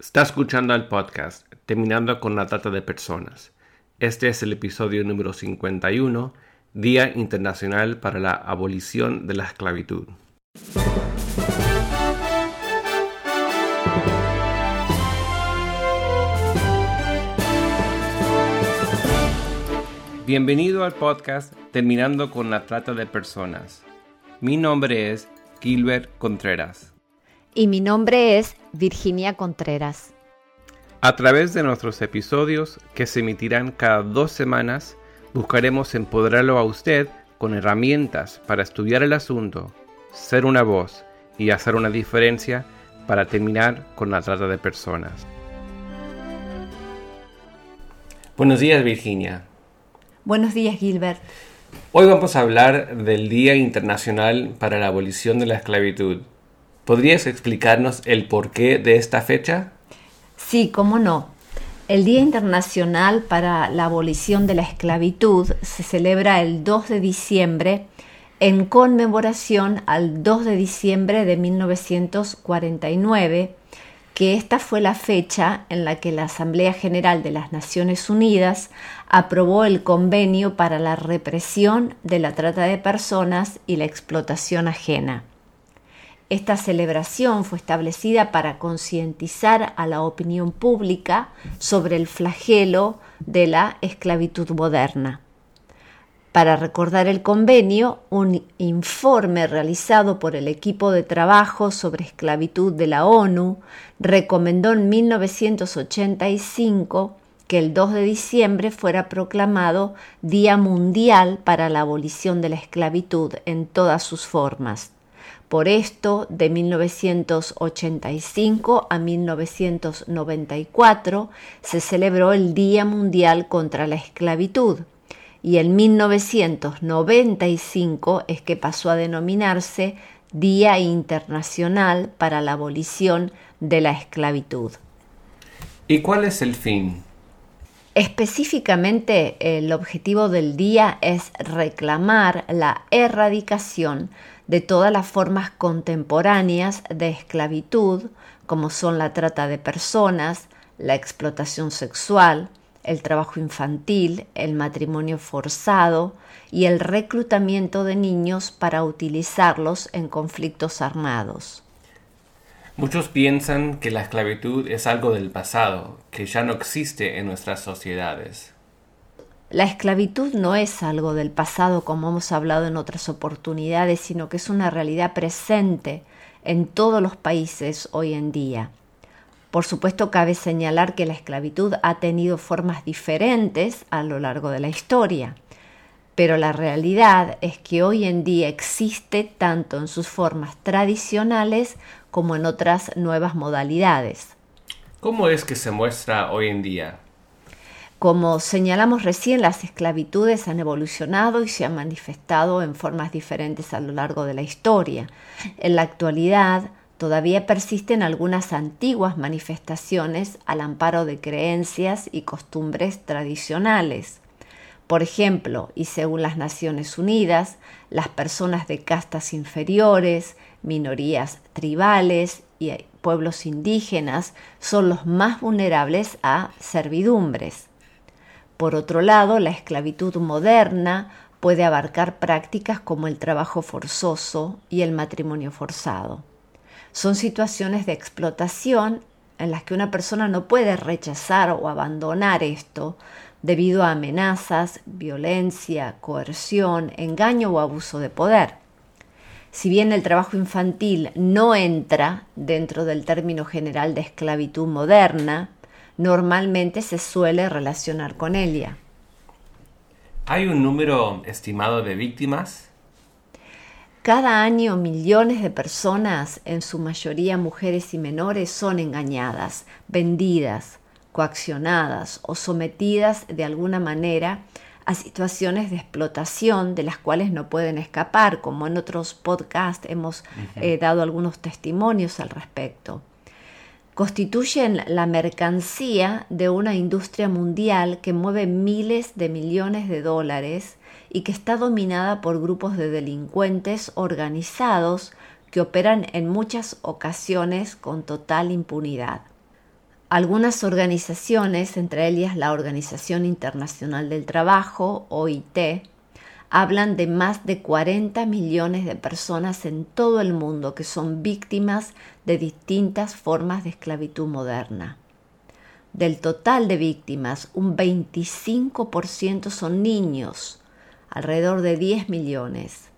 Está escuchando el podcast Terminando con la Trata de Personas. Este es el episodio número 51, Día Internacional para la Abolición de la Esclavitud. Bienvenido al podcast Terminando con la Trata de Personas. Mi nombre es Gilbert Contreras. Y mi nombre es Virginia Contreras. A través de nuestros episodios, que se emitirán cada dos semanas, buscaremos empoderarlo a usted con herramientas para estudiar el asunto, ser una voz y hacer una diferencia para terminar con la trata de personas. Buenos días Virginia. Buenos días Gilbert. Hoy vamos a hablar del Día Internacional para la Abolición de la Esclavitud. ¿Podrías explicarnos el porqué de esta fecha? Sí, cómo no. El Día Internacional para la Abolición de la Esclavitud se celebra el 2 de diciembre en conmemoración al 2 de diciembre de 1949, que esta fue la fecha en la que la Asamblea General de las Naciones Unidas aprobó el convenio para la represión de la trata de personas y la explotación ajena. Esta celebración fue establecida para concientizar a la opinión pública sobre el flagelo de la esclavitud moderna. Para recordar el convenio, un informe realizado por el equipo de trabajo sobre esclavitud de la ONU recomendó en 1985 que el 2 de diciembre fuera proclamado Día Mundial para la Abolición de la Esclavitud en todas sus formas. Por esto, de 1985 a 1994 se celebró el Día Mundial contra la Esclavitud y en 1995 es que pasó a denominarse Día Internacional para la Abolición de la Esclavitud. ¿Y cuál es el fin? Específicamente, el objetivo del día es reclamar la erradicación de todas las formas contemporáneas de esclavitud, como son la trata de personas, la explotación sexual, el trabajo infantil, el matrimonio forzado y el reclutamiento de niños para utilizarlos en conflictos armados. Muchos piensan que la esclavitud es algo del pasado, que ya no existe en nuestras sociedades. La esclavitud no es algo del pasado como hemos hablado en otras oportunidades, sino que es una realidad presente en todos los países hoy en día. Por supuesto, cabe señalar que la esclavitud ha tenido formas diferentes a lo largo de la historia, pero la realidad es que hoy en día existe tanto en sus formas tradicionales como en otras nuevas modalidades. ¿Cómo es que se muestra hoy en día? Como señalamos recién, las esclavitudes han evolucionado y se han manifestado en formas diferentes a lo largo de la historia. En la actualidad, todavía persisten algunas antiguas manifestaciones al amparo de creencias y costumbres tradicionales. Por ejemplo, y según las Naciones Unidas, las personas de castas inferiores, minorías tribales y pueblos indígenas son los más vulnerables a servidumbres. Por otro lado, la esclavitud moderna puede abarcar prácticas como el trabajo forzoso y el matrimonio forzado. Son situaciones de explotación en las que una persona no puede rechazar o abandonar esto debido a amenazas, violencia, coerción, engaño o abuso de poder. Si bien el trabajo infantil no entra dentro del término general de esclavitud moderna, normalmente se suele relacionar con ella. ¿Hay un número estimado de víctimas? Cada año millones de personas, en su mayoría mujeres y menores, son engañadas, vendidas, coaccionadas o sometidas de alguna manera a situaciones de explotación de las cuales no pueden escapar, como en otros podcasts hemos eh, dado algunos testimonios al respecto constituyen la mercancía de una industria mundial que mueve miles de millones de dólares y que está dominada por grupos de delincuentes organizados que operan en muchas ocasiones con total impunidad. Algunas organizaciones, entre ellas la Organización Internacional del Trabajo, OIT, hablan de más de 40 millones de personas en todo el mundo que son víctimas de distintas formas de esclavitud moderna. Del total de víctimas, un 25% son niños, alrededor de 10 millones.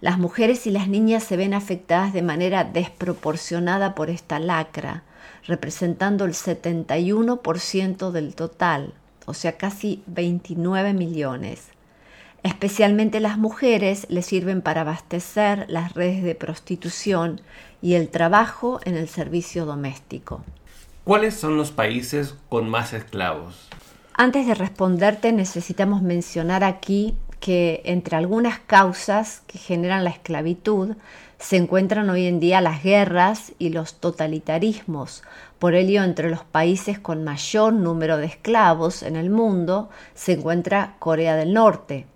Las mujeres y las niñas se ven afectadas de manera desproporcionada por esta lacra, representando el 71% del total, o sea, casi 29 millones. Especialmente las mujeres les sirven para abastecer las redes de prostitución y el trabajo en el servicio doméstico. ¿Cuáles son los países con más esclavos? Antes de responderte necesitamos mencionar aquí que entre algunas causas que generan la esclavitud se encuentran hoy en día las guerras y los totalitarismos. Por ello, entre los países con mayor número de esclavos en el mundo se encuentra Corea del Norte.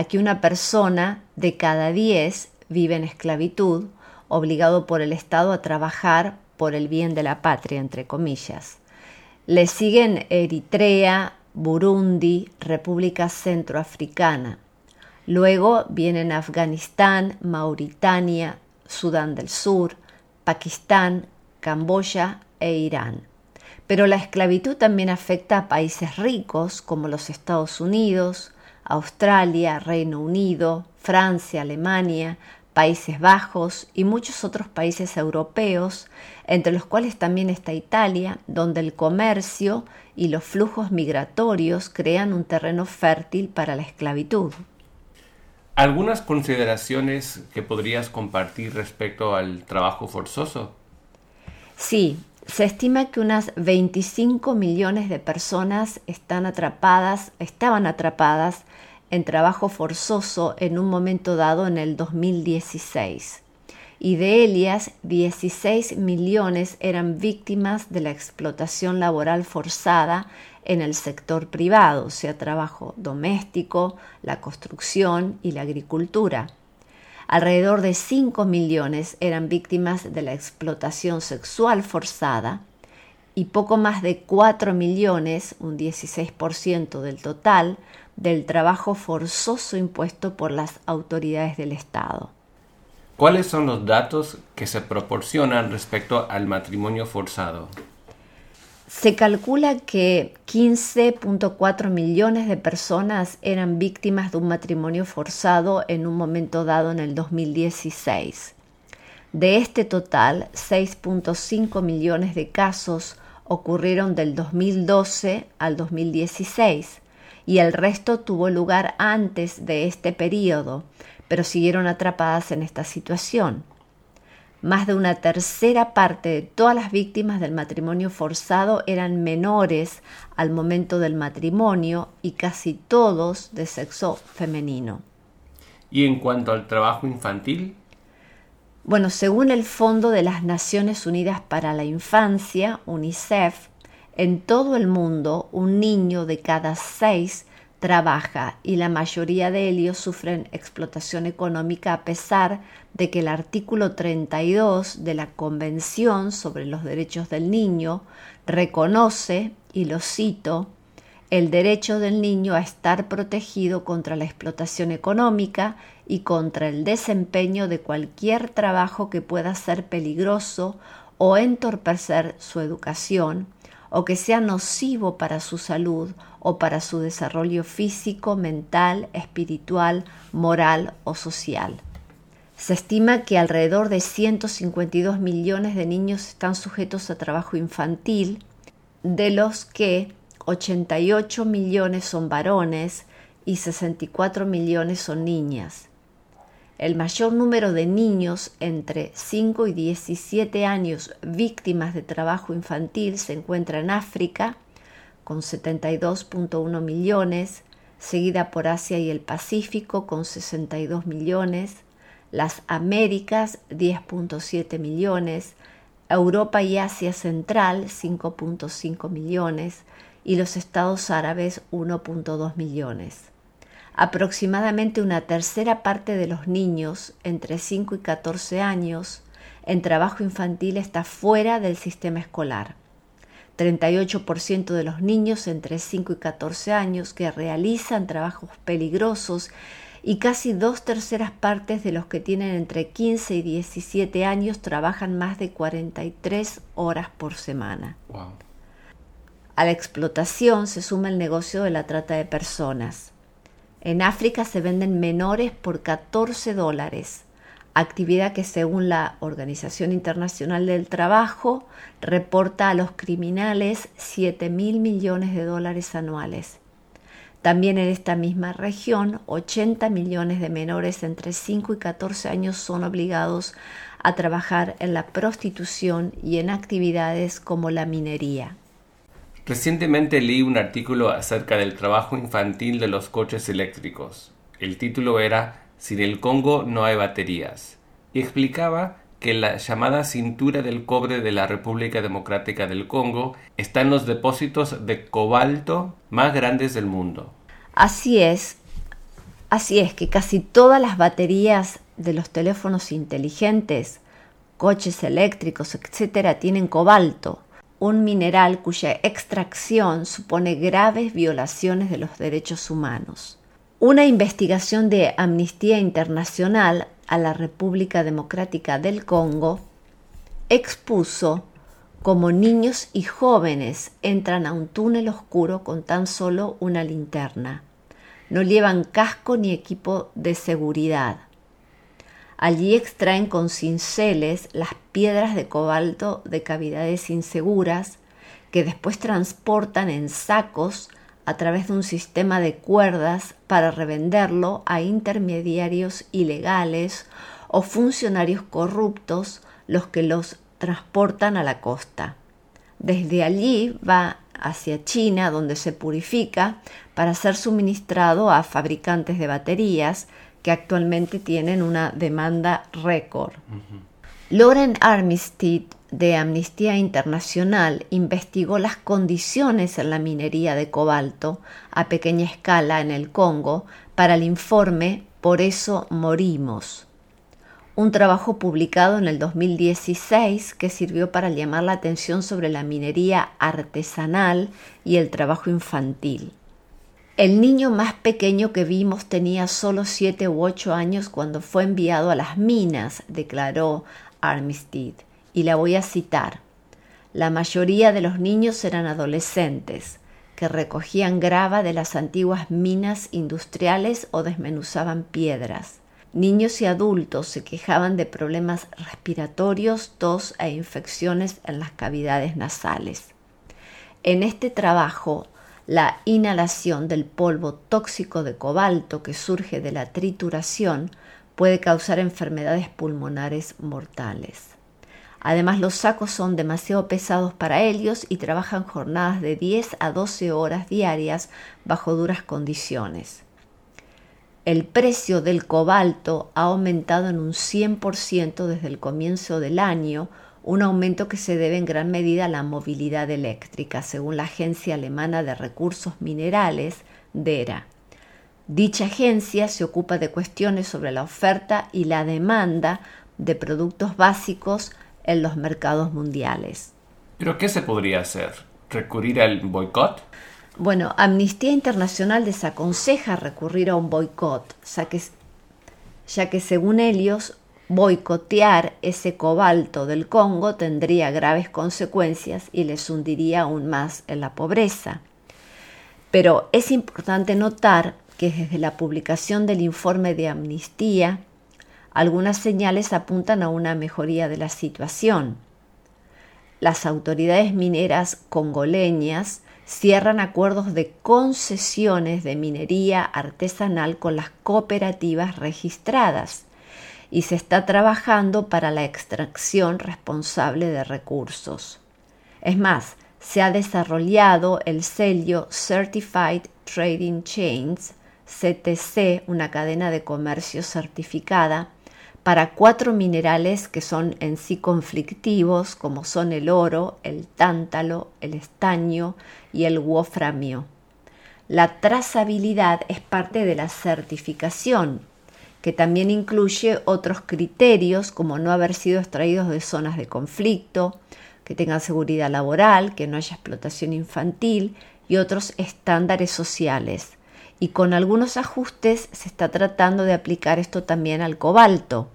Aquí una persona de cada diez vive en esclavitud, obligado por el Estado a trabajar por el bien de la patria, entre comillas. Le siguen Eritrea, Burundi, República Centroafricana. Luego vienen Afganistán, Mauritania, Sudán del Sur, Pakistán, Camboya e Irán. Pero la esclavitud también afecta a países ricos como los Estados Unidos, Australia, Reino Unido, Francia, Alemania, Países Bajos y muchos otros países europeos, entre los cuales también está Italia, donde el comercio y los flujos migratorios crean un terreno fértil para la esclavitud. ¿Algunas consideraciones que podrías compartir respecto al trabajo forzoso? Sí, se estima que unas 25 millones de personas están atrapadas, estaban atrapadas en trabajo forzoso en un momento dado en el 2016. Y de ellas, 16 millones eran víctimas de la explotación laboral forzada en el sector privado, sea trabajo doméstico, la construcción y la agricultura. Alrededor de 5 millones eran víctimas de la explotación sexual forzada y poco más de 4 millones, un 16% del total, del trabajo forzoso impuesto por las autoridades del Estado. ¿Cuáles son los datos que se proporcionan respecto al matrimonio forzado? Se calcula que 15.4 millones de personas eran víctimas de un matrimonio forzado en un momento dado en el 2016. De este total, 6.5 millones de casos ocurrieron del 2012 al 2016 y el resto tuvo lugar antes de este periodo, pero siguieron atrapadas en esta situación. Más de una tercera parte de todas las víctimas del matrimonio forzado eran menores al momento del matrimonio y casi todos de sexo femenino. ¿Y en cuanto al trabajo infantil? Bueno, según el Fondo de las Naciones Unidas para la Infancia, UNICEF, en todo el mundo un niño de cada seis trabaja y la mayoría de ellos sufren explotación económica a pesar de que el artículo 32 de la Convención sobre los Derechos del Niño reconoce, y lo cito, el derecho del niño a estar protegido contra la explotación económica y contra el desempeño de cualquier trabajo que pueda ser peligroso o entorpecer su educación, o que sea nocivo para su salud o para su desarrollo físico, mental, espiritual, moral o social. Se estima que alrededor de 152 millones de niños están sujetos a trabajo infantil, de los que 88 millones son varones y 64 millones son niñas. El mayor número de niños entre 5 y 17 años víctimas de trabajo infantil se encuentra en África, con 72.1 millones, seguida por Asia y el Pacífico, con 62 millones, las Américas, 10.7 millones, Europa y Asia Central, 5.5 millones, y los Estados Árabes, 1.2 millones. Aproximadamente una tercera parte de los niños entre 5 y 14 años en trabajo infantil está fuera del sistema escolar. 38% de los niños entre 5 y 14 años que realizan trabajos peligrosos y casi dos terceras partes de los que tienen entre 15 y 17 años trabajan más de 43 horas por semana. A la explotación se suma el negocio de la trata de personas. En África se venden menores por 14 dólares, actividad que según la Organización Internacional del Trabajo reporta a los criminales 7 mil millones de dólares anuales. También en esta misma región, 80 millones de menores entre 5 y 14 años son obligados a trabajar en la prostitución y en actividades como la minería. Recientemente leí un artículo acerca del trabajo infantil de los coches eléctricos. El título era Sin el Congo no hay baterías y explicaba que la llamada cintura del cobre de la República Democrática del Congo está en los depósitos de cobalto más grandes del mundo. Así es, así es que casi todas las baterías de los teléfonos inteligentes, coches eléctricos, etcétera, tienen cobalto, un mineral cuya extracción supone graves violaciones de los derechos humanos. Una investigación de Amnistía Internacional a la República Democrática del Congo, expuso cómo niños y jóvenes entran a un túnel oscuro con tan solo una linterna. No llevan casco ni equipo de seguridad. Allí extraen con cinceles las piedras de cobalto de cavidades inseguras que después transportan en sacos a través de un sistema de cuerdas para revenderlo a intermediarios ilegales o funcionarios corruptos los que los transportan a la costa. Desde allí va hacia China, donde se purifica para ser suministrado a fabricantes de baterías que actualmente tienen una demanda récord. Lauren Armistead de Amnistía Internacional investigó las condiciones en la minería de cobalto a pequeña escala en el Congo para el informe Por eso morimos, un trabajo publicado en el 2016 que sirvió para llamar la atención sobre la minería artesanal y el trabajo infantil. El niño más pequeño que vimos tenía solo 7 u 8 años cuando fue enviado a las minas, declaró Armistead y la voy a citar. La mayoría de los niños eran adolescentes, que recogían grava de las antiguas minas industriales o desmenuzaban piedras. Niños y adultos se quejaban de problemas respiratorios, tos e infecciones en las cavidades nasales. En este trabajo, la inhalación del polvo tóxico de cobalto que surge de la trituración puede causar enfermedades pulmonares mortales. Además, los sacos son demasiado pesados para ellos y trabajan jornadas de 10 a 12 horas diarias bajo duras condiciones. El precio del cobalto ha aumentado en un 100% desde el comienzo del año, un aumento que se debe en gran medida a la movilidad eléctrica, según la Agencia Alemana de Recursos Minerales, DERA. Dicha agencia se ocupa de cuestiones sobre la oferta y la demanda de productos básicos en los mercados mundiales. ¿Pero qué se podría hacer? ¿Recurrir al boicot? Bueno, Amnistía Internacional desaconseja recurrir a un boicot, ya que, ya que según ellos, boicotear ese cobalto del Congo tendría graves consecuencias y les hundiría aún más en la pobreza. Pero es importante notar que desde la publicación del informe de Amnistía, algunas señales apuntan a una mejoría de la situación. Las autoridades mineras congoleñas cierran acuerdos de concesiones de minería artesanal con las cooperativas registradas y se está trabajando para la extracción responsable de recursos. Es más, se ha desarrollado el sello Certified Trading Chains, CTC, una cadena de comercio certificada, para cuatro minerales que son en sí conflictivos, como son el oro, el tántalo, el estaño y el wolframio. La trazabilidad es parte de la certificación, que también incluye otros criterios como no haber sido extraídos de zonas de conflicto, que tengan seguridad laboral, que no haya explotación infantil y otros estándares sociales. Y con algunos ajustes se está tratando de aplicar esto también al cobalto.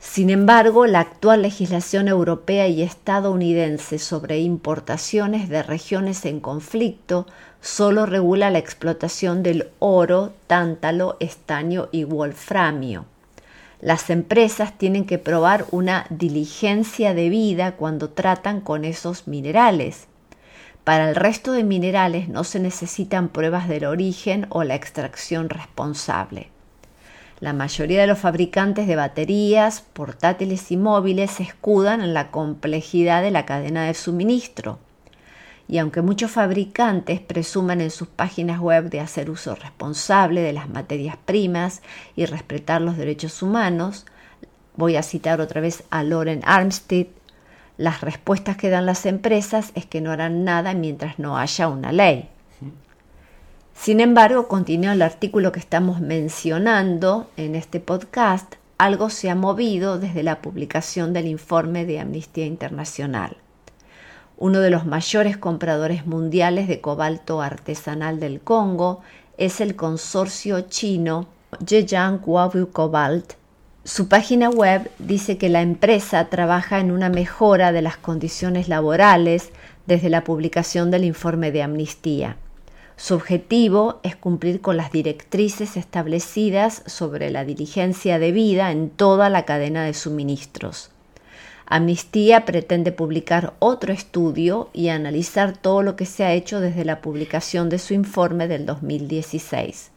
Sin embargo, la actual legislación europea y estadounidense sobre importaciones de regiones en conflicto solo regula la explotación del oro, tántalo, estaño y wolframio. Las empresas tienen que probar una diligencia de vida cuando tratan con esos minerales. Para el resto de minerales no se necesitan pruebas del origen o la extracción responsable. La mayoría de los fabricantes de baterías, portátiles y móviles se escudan en la complejidad de la cadena de suministro y aunque muchos fabricantes presuman en sus páginas web de hacer uso responsable de las materias primas y respetar los derechos humanos, voy a citar otra vez a Loren Armstead, las respuestas que dan las empresas es que no harán nada mientras no haya una ley. Sin embargo, continúa el artículo que estamos mencionando en este podcast, algo se ha movido desde la publicación del informe de Amnistía Internacional uno de los mayores compradores mundiales de cobalto artesanal del Congo es el consorcio chino Zhejiang Huayu Cobalt. Su página web dice que la empresa trabaja en una mejora de las condiciones laborales desde la publicación del informe de amnistía. Su objetivo es cumplir con las directrices establecidas sobre la diligencia debida en toda la cadena de suministros. Amnistía pretende publicar otro estudio y analizar todo lo que se ha hecho desde la publicación de su informe del 2016,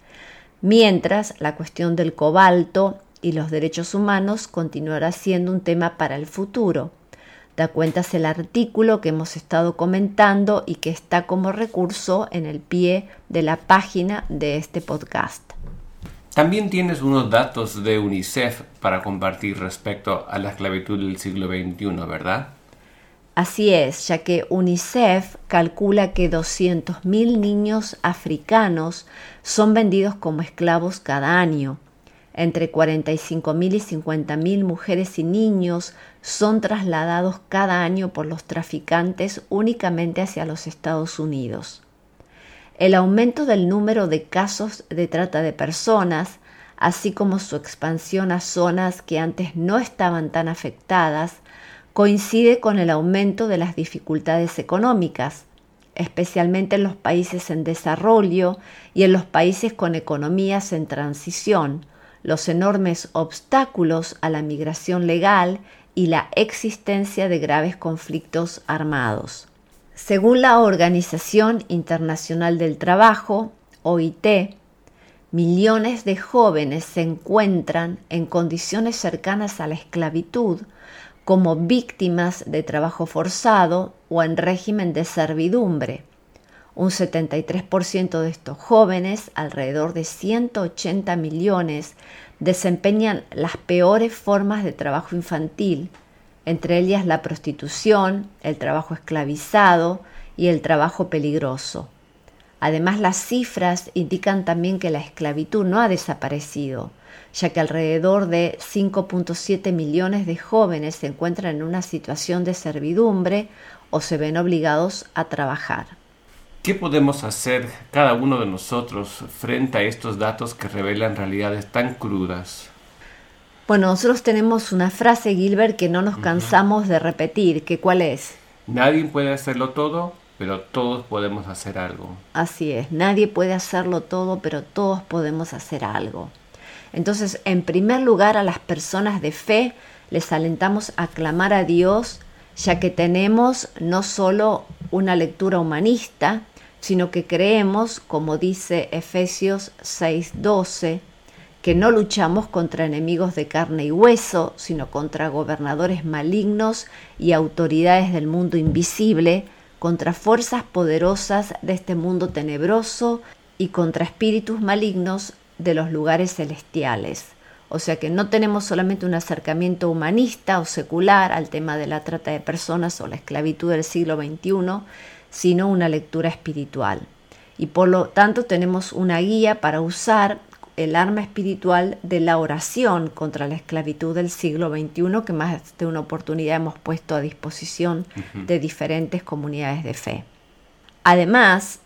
mientras la cuestión del cobalto y los derechos humanos continuará siendo un tema para el futuro. Da cuentas el artículo que hemos estado comentando y que está como recurso en el pie de la página de este podcast. También tienes unos datos de UNICEF para compartir respecto a la esclavitud del siglo XXI, ¿verdad? Así es, ya que UNICEF calcula que 200.000 niños africanos son vendidos como esclavos cada año. Entre 45.000 y 50.000 mujeres y niños son trasladados cada año por los traficantes únicamente hacia los Estados Unidos. El aumento del número de casos de trata de personas, así como su expansión a zonas que antes no estaban tan afectadas, coincide con el aumento de las dificultades económicas, especialmente en los países en desarrollo y en los países con economías en transición, los enormes obstáculos a la migración legal y la existencia de graves conflictos armados. Según la Organización Internacional del Trabajo, OIT, millones de jóvenes se encuentran en condiciones cercanas a la esclavitud como víctimas de trabajo forzado o en régimen de servidumbre. Un 73% de estos jóvenes, alrededor de 180 millones, desempeñan las peores formas de trabajo infantil, entre ellas la prostitución, el trabajo esclavizado y el trabajo peligroso. Además, las cifras indican también que la esclavitud no ha desaparecido, ya que alrededor de 5.7 millones de jóvenes se encuentran en una situación de servidumbre o se ven obligados a trabajar. ¿Qué podemos hacer cada uno de nosotros frente a estos datos que revelan realidades tan crudas? Bueno, nosotros tenemos una frase, Gilbert, que no nos cansamos de repetir, que cuál es. Nadie puede hacerlo todo, pero todos podemos hacer algo. Así es, nadie puede hacerlo todo, pero todos podemos hacer algo. Entonces, en primer lugar, a las personas de fe les alentamos a clamar a Dios, ya que tenemos no solo una lectura humanista, sino que creemos, como dice Efesios 6:12, que no luchamos contra enemigos de carne y hueso, sino contra gobernadores malignos y autoridades del mundo invisible, contra fuerzas poderosas de este mundo tenebroso y contra espíritus malignos de los lugares celestiales. O sea que no tenemos solamente un acercamiento humanista o secular al tema de la trata de personas o la esclavitud del siglo XXI, sino una lectura espiritual. Y por lo tanto tenemos una guía para usar el arma espiritual de la oración contra la esclavitud del siglo XXI que más de una oportunidad hemos puesto a disposición de diferentes comunidades de fe. Además,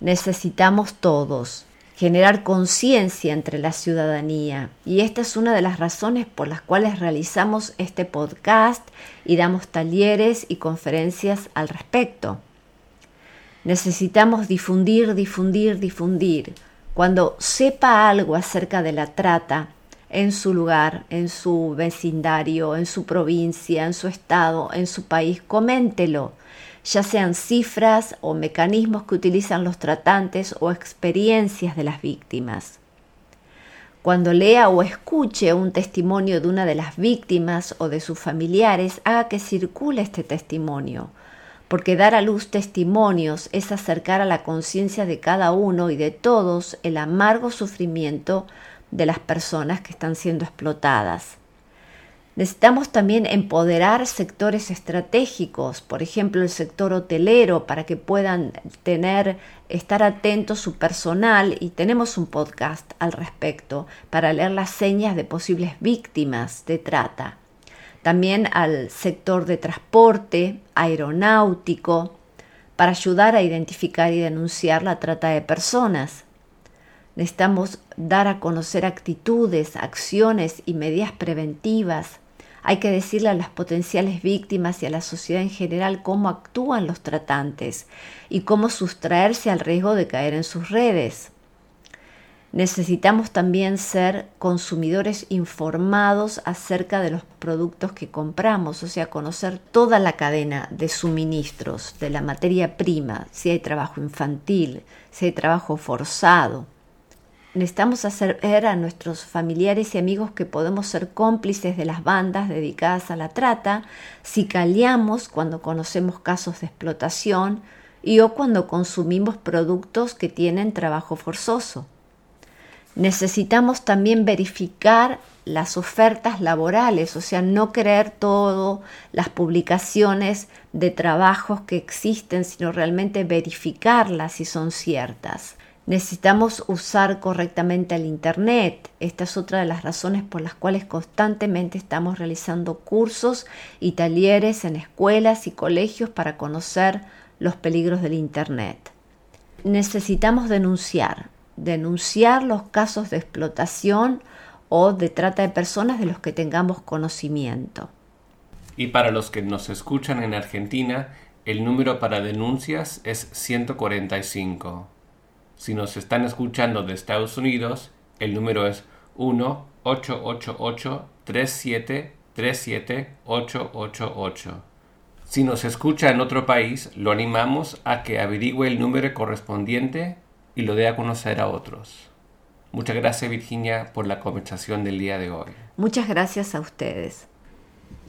necesitamos todos generar conciencia entre la ciudadanía y esta es una de las razones por las cuales realizamos este podcast y damos talleres y conferencias al respecto. Necesitamos difundir, difundir, difundir. Cuando sepa algo acerca de la trata en su lugar, en su vecindario, en su provincia, en su estado, en su país, coméntelo, ya sean cifras o mecanismos que utilizan los tratantes o experiencias de las víctimas. Cuando lea o escuche un testimonio de una de las víctimas o de sus familiares, haga que circule este testimonio porque dar a luz testimonios es acercar a la conciencia de cada uno y de todos el amargo sufrimiento de las personas que están siendo explotadas. Necesitamos también empoderar sectores estratégicos, por ejemplo el sector hotelero, para que puedan tener, estar atentos su personal y tenemos un podcast al respecto para leer las señas de posibles víctimas de trata también al sector de transporte, aeronáutico, para ayudar a identificar y denunciar la trata de personas. Necesitamos dar a conocer actitudes, acciones y medidas preventivas. Hay que decirle a las potenciales víctimas y a la sociedad en general cómo actúan los tratantes y cómo sustraerse al riesgo de caer en sus redes. Necesitamos también ser consumidores informados acerca de los productos que compramos, o sea, conocer toda la cadena de suministros de la materia prima, si hay trabajo infantil, si hay trabajo forzado. Necesitamos hacer ver a nuestros familiares y amigos que podemos ser cómplices de las bandas dedicadas a la trata si callamos cuando conocemos casos de explotación y o cuando consumimos productos que tienen trabajo forzoso. Necesitamos también verificar las ofertas laborales, o sea, no creer todo las publicaciones de trabajos que existen, sino realmente verificarlas si son ciertas. Necesitamos usar correctamente el Internet. Esta es otra de las razones por las cuales constantemente estamos realizando cursos y talleres en escuelas y colegios para conocer los peligros del Internet. Necesitamos denunciar denunciar los casos de explotación o de trata de personas de los que tengamos conocimiento. Y para los que nos escuchan en Argentina, el número para denuncias es 145. Si nos están escuchando de Estados Unidos, el número es 1-888-3737-888. Si nos escucha en otro país, lo animamos a que averigüe el número correspondiente y lo dé a conocer a otros. Muchas gracias Virginia por la conversación del día de hoy. Muchas gracias a ustedes.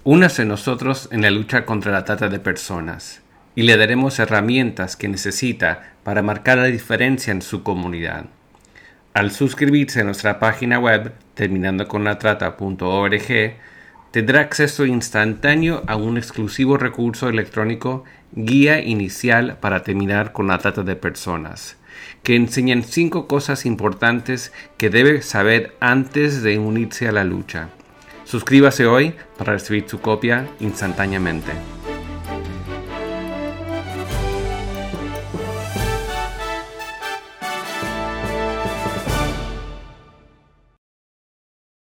Únase nosotros en la lucha contra la trata de personas y le daremos herramientas que necesita para marcar la diferencia en su comunidad. Al suscribirse a nuestra página web terminando con la trata.org, tendrá acceso instantáneo a un exclusivo recurso electrónico Guía Inicial para terminar con la trata de personas que enseñan cinco cosas importantes que debe saber antes de unirse a la lucha. Suscríbase hoy para recibir su copia instantáneamente.